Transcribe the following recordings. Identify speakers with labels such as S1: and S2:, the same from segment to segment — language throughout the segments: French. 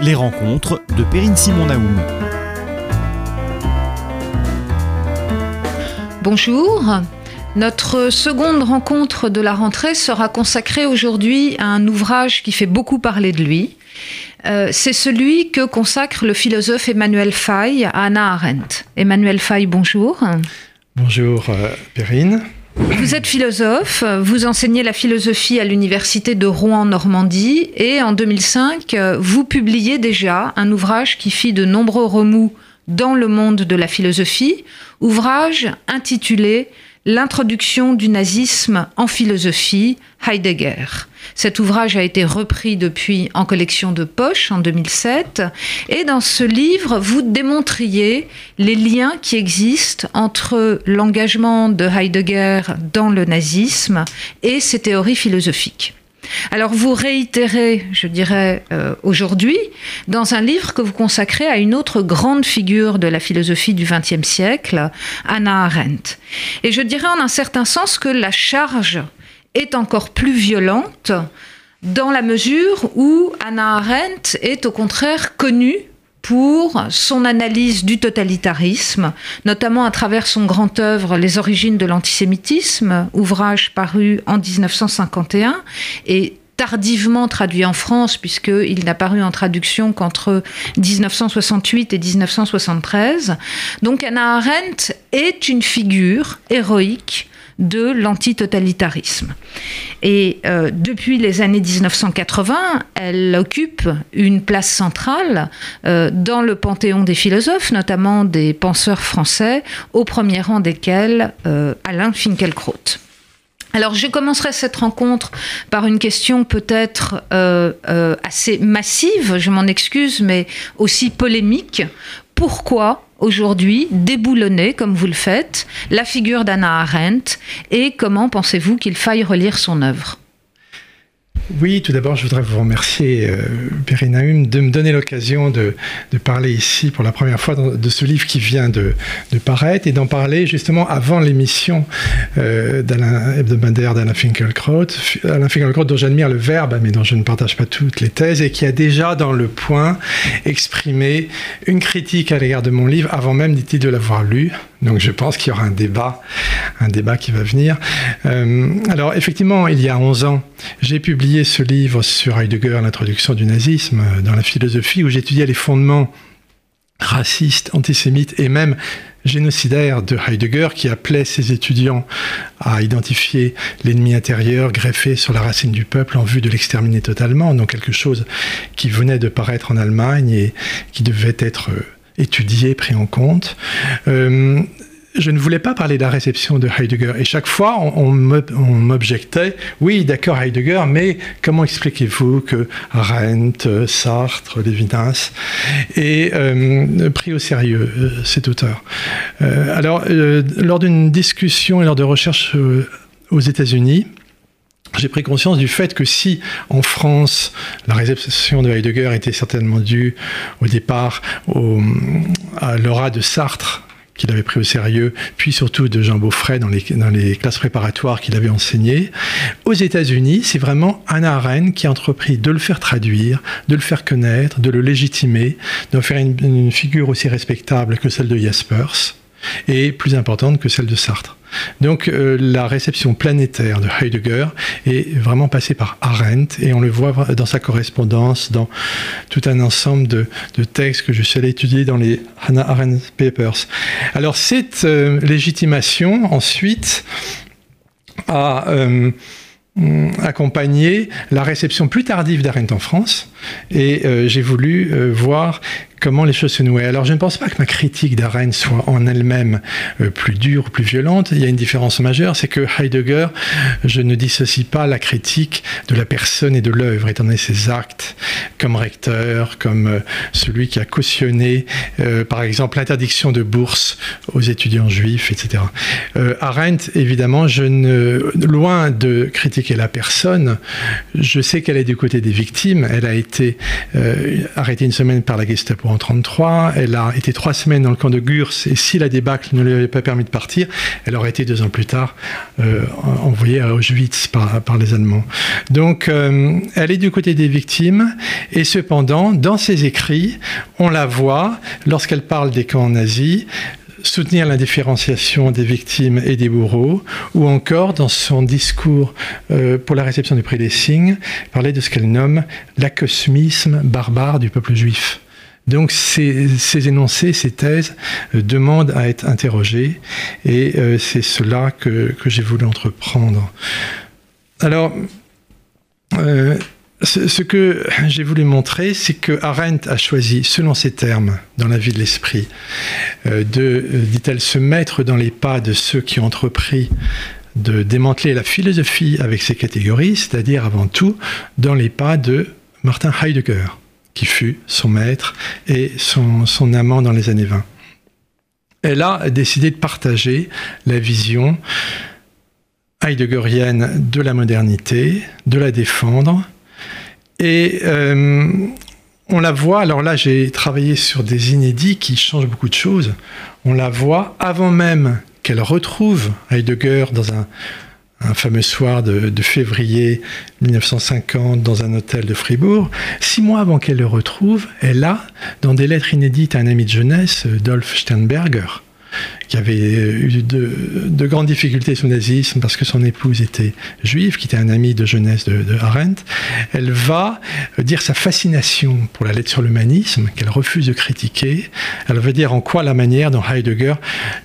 S1: Les rencontres de Perrine Simon Naoum.
S2: Bonjour. Notre seconde rencontre de la rentrée sera consacrée aujourd'hui à un ouvrage qui fait beaucoup parler de lui. Euh, c'est celui que consacre le philosophe Emmanuel Faye à Anna Arendt. Emmanuel Faye, bonjour.
S3: Bonjour euh, Perrine.
S2: Vous êtes philosophe, vous enseignez la philosophie à l'université de Rouen-Normandie et en 2005, vous publiez déjà un ouvrage qui fit de nombreux remous dans le monde de la philosophie, ouvrage intitulé L'introduction du nazisme en philosophie, Heidegger. Cet ouvrage a été repris depuis en collection de poche en 2007 et dans ce livre, vous démontriez les liens qui existent entre l'engagement de Heidegger dans le nazisme et ses théories philosophiques. Alors vous réitérez, je dirais, euh, aujourd'hui, dans un livre que vous consacrez à une autre grande figure de la philosophie du XXe siècle, Anna Arendt. Et je dirais en un certain sens que la charge est encore plus violente dans la mesure où Anna Arendt est au contraire connue pour son analyse du totalitarisme, notamment à travers son grand œuvre Les origines de l'antisémitisme, ouvrage paru en 1951 et tardivement traduit en France, puisqu'il n'a paru en traduction qu'entre 1968 et 1973. Donc Anna Arendt est une figure héroïque de l'antitotalitarisme. Et euh, depuis les années 1980, elle occupe une place centrale euh, dans le panthéon des philosophes, notamment des penseurs français, au premier rang desquels euh, Alain Finkielkraut. Alors je commencerai cette rencontre par une question peut-être assez massive, je m'en excuse, mais aussi polémique. Pourquoi aujourd'hui déboulonner, comme vous le faites, la figure d'Anna Arendt et comment pensez-vous qu'il faille relire son œuvre?
S3: Oui, tout d'abord, je voudrais vous remercier, euh, de me donner l'occasion de, parler ici pour la première fois de ce livre qui vient de, paraître et d'en parler justement avant l'émission euh, d'Alain hebdomadaire d'Alain Finkielkraut. Alain Finkielkraut, dont j'admire le verbe, mais dont je ne partage pas toutes les thèses, et qui a déjà dans le point exprimé une critique à l'égard de mon livre avant même, dit-il, de l'avoir lu. Donc je pense qu'il y aura un débat, un débat qui va venir. Euh, alors effectivement, il y a 11 ans, j'ai publié ce livre sur Heidegger, l'introduction du nazisme dans la philosophie, où j'étudiais les fondements racistes, antisémites et même génocidaires de Heidegger, qui appelait ses étudiants à identifier l'ennemi intérieur greffé sur la racine du peuple en vue de l'exterminer totalement, donc quelque chose qui venait de paraître en Allemagne et qui devait être étudié, pris en compte. Euh, je ne voulais pas parler de la réception de Heidegger. Et chaque fois, on, m'objectait, oui, d'accord, Heidegger, mais comment expliquez-vous que Arendt, Sartre, Lévinas aient euh, pris au sérieux euh, cet auteur? Alors, lors d'une discussion et lors de recherches aux États-Unis, j'ai pris conscience du fait que si en France la réception de Heidegger était certainement due au départ à l'aura de Sartre qu'il avait pris au sérieux, puis surtout de Jean Beaufray dans les, classes préparatoires qu'il avait enseignées. Aux États-Unis, c'est vraiment Anna Arendt qui a entrepris de le faire traduire, de le faire connaître, de le légitimer, de faire une, une figure aussi respectable que celle de Jaspers et plus importante que celle de Sartre. Donc euh, la réception planétaire de Heidegger est vraiment passée par Arendt et on le voit dans sa correspondance, dans tout un ensemble de, textes que je suis allé étudier dans les Hannah Arendt Papers. Alors cette euh, légitimation ensuite a euh, accompagné la réception plus tardive d'Arendt en France et j'ai voulu voir comment les choses se nouaient. Alors je ne pense pas que ma critique d'Arendt soit en elle-même euh, plus dure ou plus violente. Il y a une différence majeure, c'est que Heidegger, je ne dissocie pas la critique de la personne et de l'œuvre, étant donné ses actes comme recteur, comme euh, celui qui a cautionné, euh, par exemple, l'interdiction de bourse aux étudiants juifs, etc. Arendt, évidemment, je ne, loin de critiquer la personne, je sais qu'elle est du côté des victimes. Elle a été arrêtée une semaine par la Gestapo en 1933. Elle a été trois semaines dans le camp de Gurs et si la débâcle ne lui avait pas permis de partir, elle aurait été deux ans plus tard euh, envoyée à Auschwitz par, les Allemands. Donc euh, elle est du côté des victimes et cependant, dans ses écrits, on la voit, lorsqu'elle parle des camps nazis, soutenir l'indifférenciation des victimes et des bourreaux, ou encore dans son discours euh, pour la réception du prix des signes, parler de ce qu'elle nomme l'acosmisme barbare du peuple juif. Donc ces, énoncés, ces thèses euh, demandent à être interrogées, et euh, c'est cela que, j'ai voulu entreprendre. Alors, ce, que j'ai voulu montrer, c'est que Arendt a choisi, selon ses termes, dans la vie de l'esprit, euh, de, euh, dit-elle, se mettre dans les pas de ceux qui ont entrepris de démanteler la philosophie avec ses catégories, c'est-à-dire avant tout dans les pas de Martin Heidegger, fut son maître et son, son amant dans les années 20. Elle a décidé de partager la vision heideggerienne de la modernité, de la défendre, et euh, on la voit, alors là j'ai travaillé sur des inédits qui changent beaucoup de choses. On la voit avant même qu'elle retrouve Heidegger dans un, fameux soir de, de, février 1950 dans un hôtel de Fribourg. Six mois avant qu'elle le retrouve, elle a, dans des lettres inédites à un ami de jeunesse, Dolph Sternberger, qui avait eu de, grandes difficultés sous le nazisme parce que son épouse était juive, qui était un ami de jeunesse de, Arendt, elle va dire sa fascination pour la lettre sur l'humanisme, qu'elle refuse de critiquer. Elle va dire en quoi la manière dont Heidegger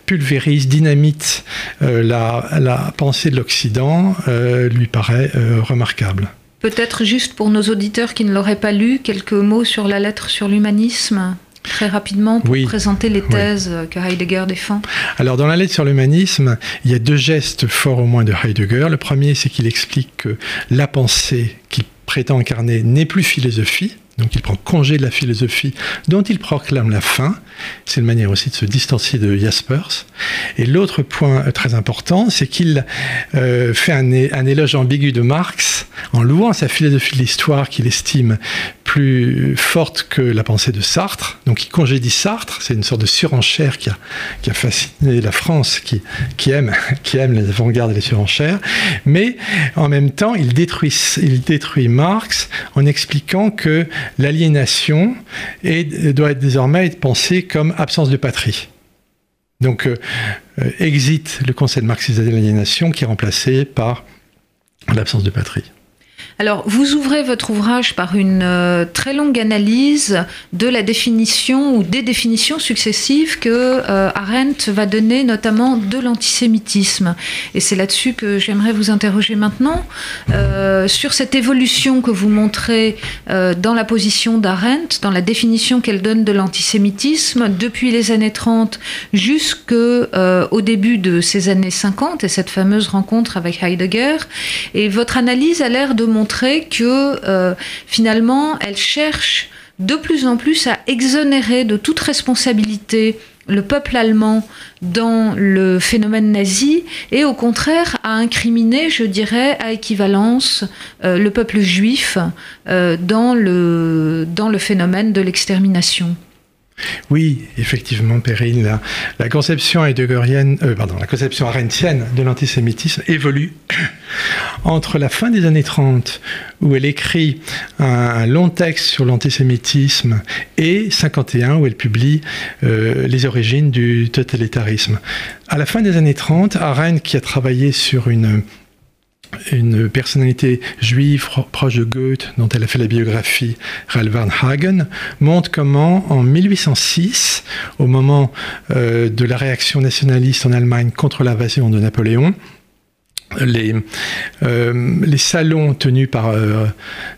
S3: pulvérise, dynamite euh, la, pensée de l'Occident euh, lui paraît euh, remarquable.
S2: Peut-être juste pour nos auditeurs qui ne l'auraient pas lu, quelques mots sur la lettre sur l'humanisme? Très rapidement pour présenter les thèses que Heidegger défend.
S3: Alors dans la lettre sur l'humanisme, il y a deux gestes forts au moins de Heidegger. Le premier, c'est qu'il explique que la pensée qu'il prétend incarner n'est plus philosophie, donc il prend congé de la philosophie dont il proclame la fin. C'est une manière aussi de se distancier de Jaspers. Et l'autre point très important, c'est qu'il euh, fait un, éloge ambigu de Marx en louant sa philosophie de l'histoire qu'il estime plus forte que la pensée de Sartre. Donc il congédie Sartre, c'est une sorte de surenchère qui a, fasciné la France, qui, aime, les avant-gardes et les surenchères. Mais en même temps, il détruit Marx en expliquant que l'aliénation doit désormais être pensée comme absence de patrie. Donc, euh, euh, exit le concept marxiste de l'aliénation qui est remplacé par l'absence de patrie.
S2: Alors, vous ouvrez votre ouvrage par une euh, très longue analyse de la définition ou des définitions successives que euh, Arendt va donner, notamment de l'antisémitisme. Et c'est là-dessus que j'aimerais vous interroger maintenant. Euh, sur cette évolution que vous montrez dans la position d'Arendt, dans la définition qu'elle donne de l'antisémitisme, depuis les années 30 jusqu'au début de ces années 50 et cette fameuse rencontre avec Heidegger. Et votre analyse a l'air de montrer que euh, finalement, elle cherche de plus en plus à exonérer de toute responsabilité le peuple allemand dans le phénomène nazi et au contraire à incriminer, je dirais, à équivalence euh, le peuple juif euh, dans, le, dans le phénomène de l'extermination.
S3: Oui, effectivement, Perrine, la, conception heideggerienne, euh, pardon, la conception arendtienne de l'antisémitisme évolue entre la fin des années 30, où elle écrit un, long texte sur l'antisémitisme, et 51, où elle publie euh, les origines du totalitarisme. À la fin des années 30, Arendt, qui a travaillé sur une une personnalité juive proche de Goethe, dont elle a fait la biographie, Ralph Hagen, montre comment, en 1806, au moment euh, de la réaction nationaliste en Allemagne contre l'invasion de Napoléon, les, euh, les salons tenus par euh,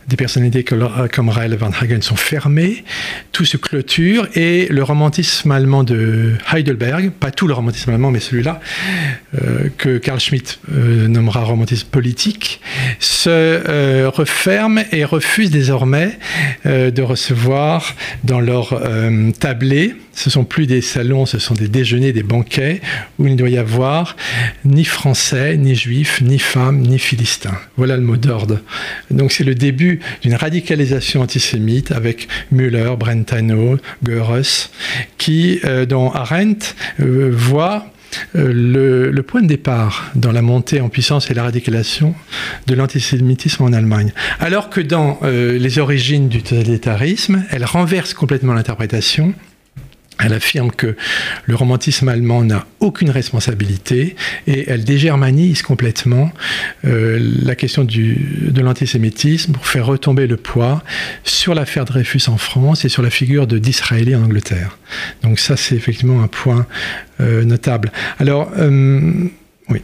S3: des personnalités comme Raël Van Hagen sont fermés, tout se clôture et le romantisme allemand de Heidelberg, pas tout le romantisme allemand mais celui-là, euh, que Carl Schmitt nommera romantisme politique, se referme et refuse désormais de recevoir dans leur tablé, ce sont plus des salons, ce sont des déjeuners, des banquets où il ne doit y avoir ni français, ni juifs, ni femme, ni philistin. Voilà le mot d'ordre. Donc c'est le début d'une radicalisation antisémite avec Müller, Brentano, Goeres, qui, euh, dont Arendt euh, voit euh, le, point de départ dans la montée en puissance et la radicalisation de l'antisémitisme en Allemagne. Alors que dans les origines du totalitarisme, elle renverse complètement l'interprétation elle affirme que le romantisme allemand n'a aucune responsabilité et elle dégermanise complètement euh, la question de l'antisémitisme pour faire retomber le poids sur l'affaire Dreyfus en France et sur la figure de Disraeli en Angleterre. Donc ça, c'est effectivement un point euh, notable. Alors, euh, oui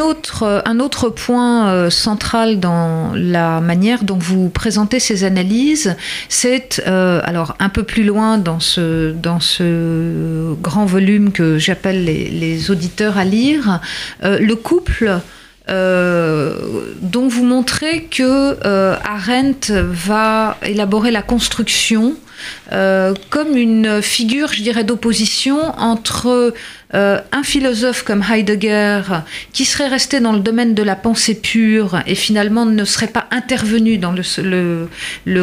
S2: autre, un autre point euh, central dans la manière dont vous présentez ces analyses, c'est euh, alors un peu plus loin dans ce, dans ce grand volume que j'appelle les, auditeurs à lire, euh, le couple. dont vous montrez que Arendt va élaborer la construction comme une figure, je dirais, d'opposition entre euh, un philosophe comme Heidegger, qui serait resté dans le domaine de la pensée pure et finalement ne serait pas intervenu dans le,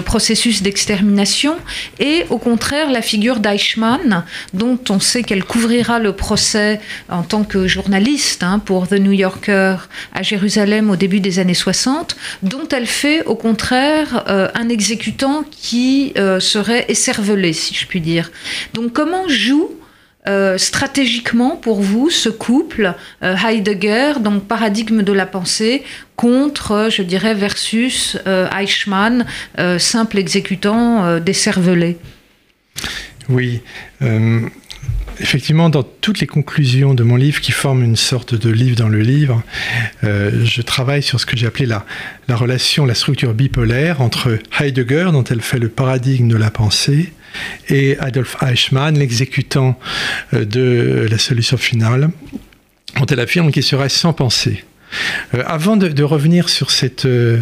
S2: processus d'extermination, et au contraire la figure d'Eichmann, dont on sait qu'elle couvrira le procès en tant que journaliste hein, pour The New Yorker à Jérusalem au début des années 60, dont elle fait au contraire euh, un exécutant qui euh, serait écervelé, si je puis dire. Donc comment joue euh, stratégiquement pour vous ce couple euh, Heidegger, donc paradigme de la pensée, contre, je dirais, versus euh, Eichmann, simple exécutant décervelé
S3: Oui. Effectivement, dans toutes les conclusions de mon livre, qui forment une sorte de livre dans le livre, je travaille sur ce que j'ai appelé la relation, la structure bipolaire entre Heidegger, dont elle fait le paradigme de la pensée, et Adolf Eichmann, l'exécutant euh, de la solution finale, dont elle affirme qu'il serait sans pensée. Euh, avant de, revenir sur cette euh,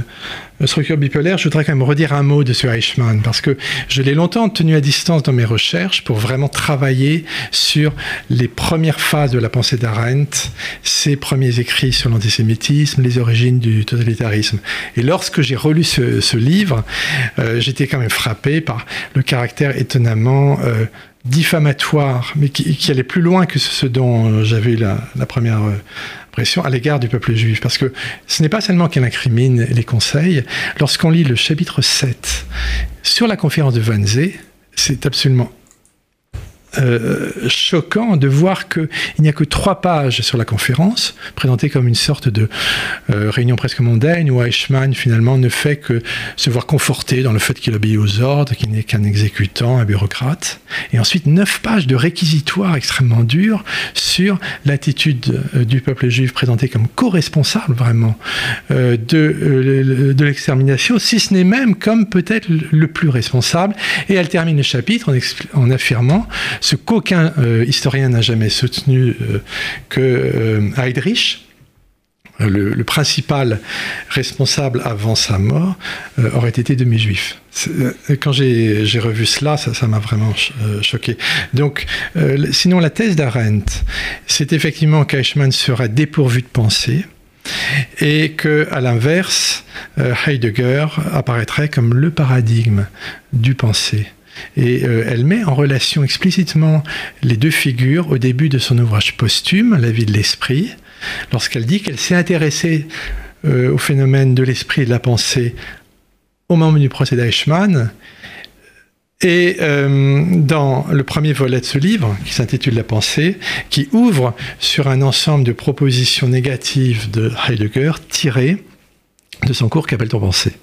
S3: structure bipolaire, je voudrais quand même redire un mot de ce Eichmann, parce que je l'ai longtemps tenu à distance dans mes recherches pour vraiment travailler sur les premières phases de la pensée d'Arendt, ses premiers écrits sur l'antisémitisme, les origines du totalitarisme. Et lorsque j'ai relu ce, livre, euh, j'étais quand même frappé par le caractère étonnamment diffamatoire, mais qui, allait plus loin que ce dont j'avais eu la, la première pression à l'égard du peuple juif. Parce que ce n'est pas seulement qu'elle incrimine les conseils. Lorsqu'on lit le chapitre 7 sur la conférence de Wannsee, c'est absolument euh, choquant de voir qu'il n'y a que trois pages sur la conférence, présentée comme une sorte de euh, réunion presque mondaine, où Eichmann finalement ne fait que se voir conforté dans le fait qu'il obéit aux ordres, qu'il n'est qu'un exécutant, un bureaucrate. Et ensuite, neuf pages de réquisitoires extrêmement durs sur l'attitude euh, du peuple juif présenté comme co-responsable vraiment de, de l'extermination, si ce n'est même comme peut-être le plus responsable. Et elle termine le chapitre en affirmant ce qu'aucun euh, historien n'a jamais soutenu euh, que euh, Heydrich, le, principal responsable avant sa mort, aurait été demi-juif. Quand j'ai revu cela, ça m'a vraiment choqué. Donc, sinon, la thèse d'Arendt, c'est effectivement qu'Eichmann sera dépourvu de pensée et que, à l'inverse, Heidegger apparaîtrait comme le paradigme du pensée. Et euh, elle met en relation explicitement les deux figures au début de son ouvrage posthume, La vie de l'esprit, lorsqu'elle dit qu'elle s'est intéressée euh, au phénomène de l'esprit et de la pensée au moment du procès d'Eichmann. Et euh, dans le premier volet de ce livre, qui s'intitule La pensée, qui ouvre sur un ensemble de propositions négatives de Heidegger tirées de son cours Qu'appelle-t-on penser?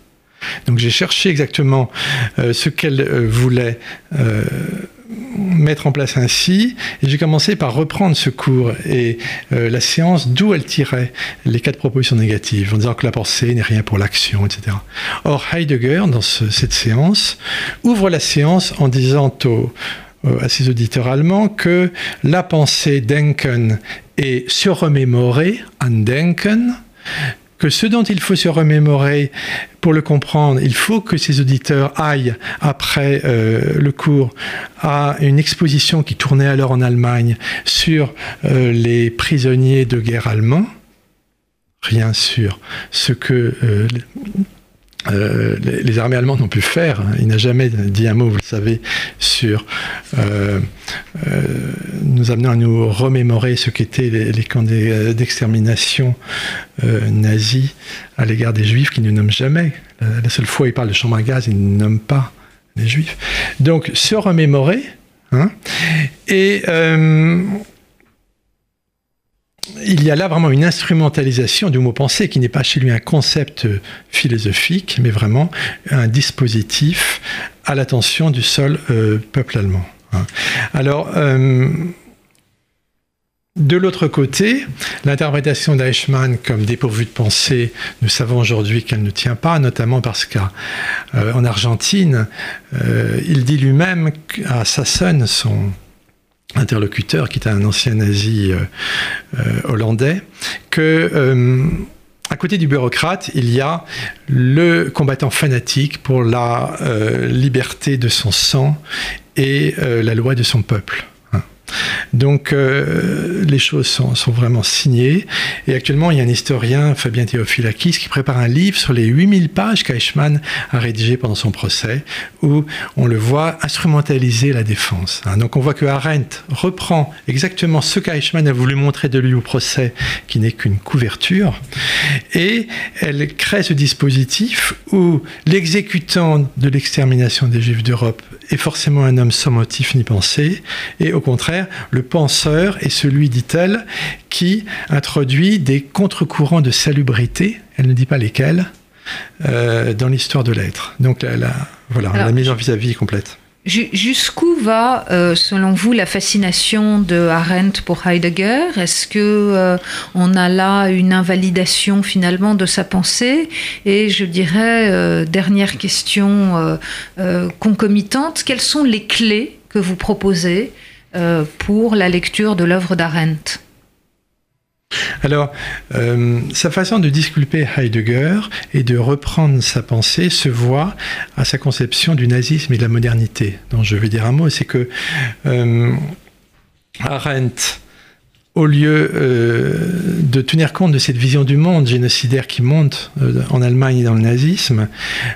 S3: Donc j'ai cherché exactement euh, ce qu'elle euh, voulait euh, mettre en place ainsi, et j'ai commencé par reprendre ce cours et la séance d'où elle tirait les quatre propositions négatives, en disant que la pensée n'est rien pour l'action, etc. Or, Heidegger, dans cette séance, ouvre la séance en disant à ses auditeurs allemands que la pensée denken est se remémorer, denken que ce dont il faut se remémorer pour le comprendre, il faut que ces auditeurs aillent après euh, le cours à une exposition qui tournait alors en Allemagne sur euh, les prisonniers de guerre allemands. Rien sur ce que euh, euh, les, armées allemandes n'ont pu faire. Il n'a jamais dit un mot, vous le savez, sur euh, nous amenant à nous remémorer ce qu'étaient les, camps d'extermination nazis à l'égard des juifs, qui ne nomment jamais. La, seule fois où il parle de chambre à gaz, il ne nomme pas les juifs. Donc, se remémorer. Hein, et il y a là vraiment une instrumentalisation du mot pensée qui n'est pas chez lui un concept philosophique, mais vraiment un dispositif à l'attention du seul euh, peuple allemand. Hein. Alors, euh, de l'autre côté, l'interprétation d'Eichmann comme dépourvue de pensée, nous savons aujourd'hui qu'elle ne tient pas, notamment parce qu'en euh, Argentine, il dit lui-même à Sassen, son interlocuteur, qui est un ancien nazi euh, euh, hollandais, que euh, à côté du bureaucrate, il y a le combattant fanatique pour la liberté de son sang et la loi de son peuple. Donc euh, les choses sont, vraiment signées. Et actuellement, il y a un historien, Fabien Théophilakis, qui prépare un livre sur les 8000 pages qu'Eichmann a rédigées pendant son procès, où on le voit instrumentaliser la défense. Hein. Donc on voit que Arendt reprend exactement ce qu'Eichmann a voulu montrer de lui au procès, qui n'est qu'une couverture, et elle crée ce dispositif où l'exécutant de l'extermination des Juifs d'Europe est forcément un homme sans motif ni pensée, et au contraire, le penseur est celui, dit-elle, qui introduit des contre-courants de salubrité, elle ne dit pas lesquels, euh, dans l'histoire de l'être. Donc la, voilà, la mise en vis-à-vis complète.
S2: Jusqu'où va, euh, selon vous, la fascination de Arendt pour Heidegger? Est-ce que euh, on a là une invalidation finalement de sa pensée? Et je dirais, dernière question concomitante, quelles sont les clés que vous proposez euh, pour la lecture de l'œuvre d'Arendt
S3: alors, euh, sa façon de disculper Heidegger et de reprendre sa pensée se voit à sa conception du nazisme et de la modernité. dont je vais dire un mot, c'est que euh, Arendt au lieu euh, de tenir compte de cette vision du monde génocidaire qui monte euh, en Allemagne et dans le nazisme,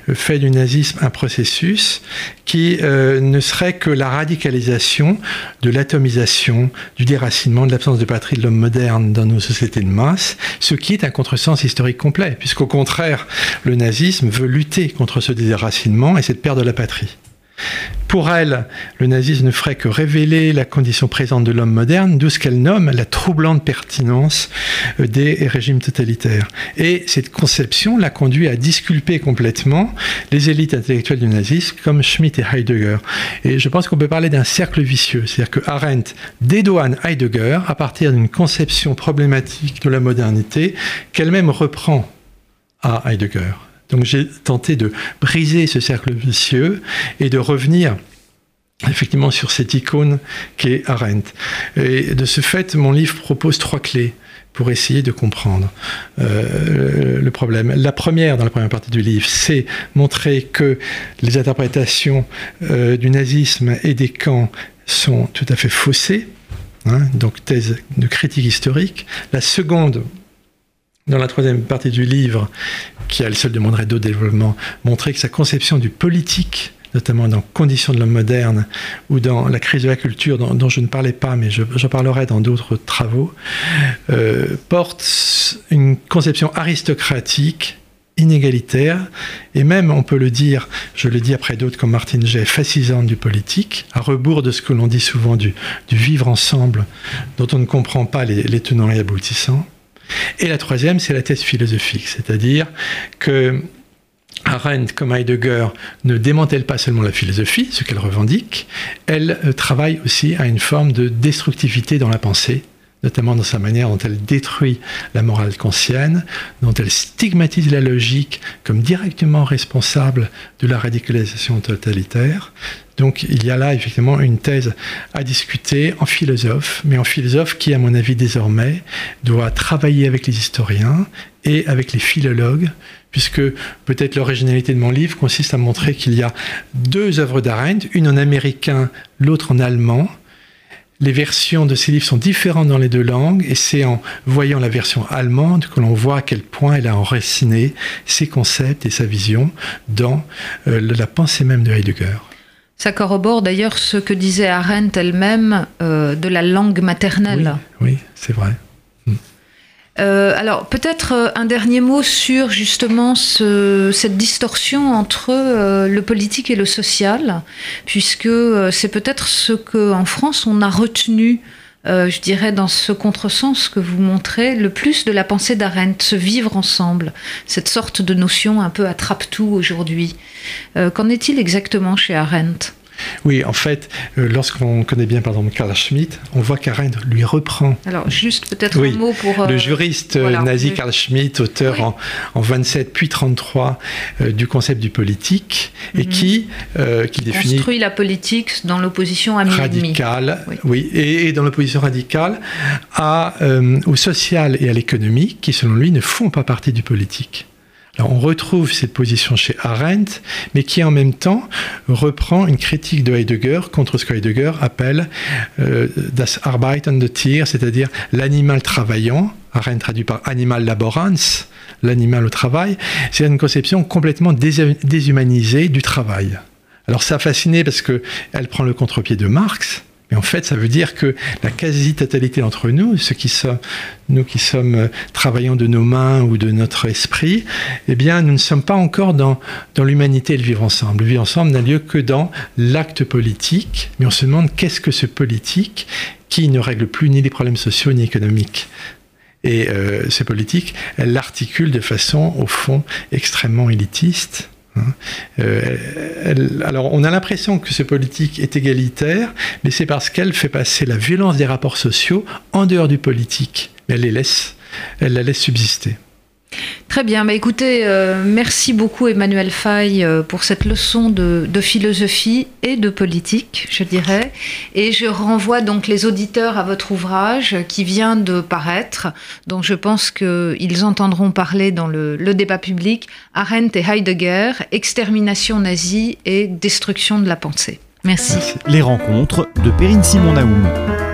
S3: euh, fait du nazisme un processus qui ne serait que la radicalisation de l'atomisation, du déracinement, de l'absence de patrie de l'homme moderne dans nos sociétés de masse, ce qui est un contresens historique complet, puisqu'au contraire, le nazisme veut lutter contre ce déracinement et cette perte de la patrie. Pour elle, le nazisme ne ferait que révéler la condition présente de l'homme moderne, d'où ce qu'elle nomme la troublante pertinence euh, des régimes totalitaires. Et cette conception l'a conduit à disculper complètement les élites intellectuelles du nazisme, comme Schmitt et Heidegger. Et je pense qu'on peut parler d'un cercle vicieux, c'est-à-dire que Arendt dédouane Heidegger à partir d'une conception problématique de la modernité qu'elle-même reprend à Heidegger. Donc j'ai tenté de briser ce cercle vicieux et de revenir effectivement sur cette icône qu'est Arendt. Et de ce fait, mon livre propose trois clés pour essayer de comprendre euh, le problème. La première, dans la première partie du livre, c'est montrer que les interprétations euh, du nazisme et des camps sont tout à fait faussées, hein, donc thèse de critique historique. La seconde, dans la troisième partie du livre, qui a le seul demanderait d'autres développements, montrer que sa conception du politique, notamment dans Conditions de l'homme moderne ou dans La crise de la culture, dont, je ne parlais pas, mais j'en parlerai dans d'autres travaux, euh, porte une conception aristocratique inégalitaire, et même, on peut le dire, je le dis après d'autres comme Martin Jay, fascisante du politique, à rebours de ce que l'on dit souvent du, vivre ensemble, dont on ne comprend pas les tenants et aboutissants. Et la troisième, c'est la thèse philosophique, c'est-à-dire que Arendt, comme Heidegger, ne démantèle pas seulement la philosophie, ce qu'elle revendique, elle euh, travaille aussi à une forme de destructivité dans la pensée, notamment dans sa manière dont elle détruit la morale kantienne, dont elle stigmatise la logique comme directement responsable de la radicalisation totalitaire. Donc il y a là effectivement une thèse à discuter en philosophe, mais en philosophe qui, à mon avis désormais, doit travailler avec les historiens et avec les philologues, puisque peut-être l'originalité de mon livre consiste à montrer qu'il y a deux œuvres d'Arendt, une en américain, l'autre en allemand, les versions de ces livres sont différentes dans les deux langues, et c'est en voyant la version allemande que l'on voit à quel point elle a enraciné ses concepts et sa vision dans euh, la pensée même de Heidegger.
S2: Ça corrobore d'ailleurs ce que disait Arendt elle-même euh, de la langue maternelle.
S3: Oui, c'est vrai. Hmm.
S2: Euh, alors peut-être euh, un dernier mot sur justement ce, cette distorsion entre le politique et le social, puisque c'est peut-être ce qu'en France on a retenu euh, je dirais, dans ce contresens que vous montrez, le plus de la pensée d'Arendt, se vivre ensemble, cette sorte de notion un peu attrape-tout aujourd'hui. Euh, qu'en est-il exactement chez Arendt?
S3: Oui, en fait, euh, lorsqu'on connaît bien, par exemple, Karl Schmitt, on voit qu'Arendt lui reprend.
S2: Alors, juste peut-être un mot pour.
S3: le juriste nazi Karl Schmitt, auteur en, en, 27 puis 33 du concept du politique, et mhm. qui, qui définit.
S2: Construit la politique dans l'opposition à
S3: Radicale, oui. et, dans l'opposition radicale à, au social et à l'économie, qui, selon lui, ne font pas partie du politique on retrouve cette position chez Arendt, mais qui en même temps reprend une critique de Heidegger contre ce que Heidegger appelle euh, das Arbeiten de Tier, c'est-à-dire l'animal travaillant. Arendt traduit par animal laborans, l'animal au travail. C'est une conception complètement déshumanisée du travail. Alors ça a fasciné parce qu'elle prend le contre-pied de Marx, en fait, ça veut dire que la quasi-totalité d'entre nous, ceux qui sommes, nous qui sommes euh, travaillants de nos mains ou de notre esprit, eh bien, nous ne sommes pas encore dans, l'humanité et le vivre ensemble. Le vivre ensemble n'a lieu que dans l'acte politique, mais on se demande qu'est-ce que ce politique qui ne règle plus ni les problèmes sociaux ni économiques. Et euh, ce politique, elle l'articule de façon, au fond, extrêmement élitiste. Euh, alors, on a l'impression que ce politique est égalitaire, mais c'est parce qu'elle fait passer la violence des rapports sociaux en dehors du politique. Elle les laisse, elle la laisse subsister.
S2: Très bien, bah écoutez, euh, merci beaucoup Emmanuel Faye euh, pour cette leçon de, philosophie et de politique, je dirais. Et je renvoie donc les auditeurs à votre ouvrage qui vient de paraître, dont je pense qu'ils entendront parler dans le, débat public, Arendt et Heidegger, extermination nazie et destruction de la pensée. Merci.
S1: Les rencontres de Perrine Simon-Naoum.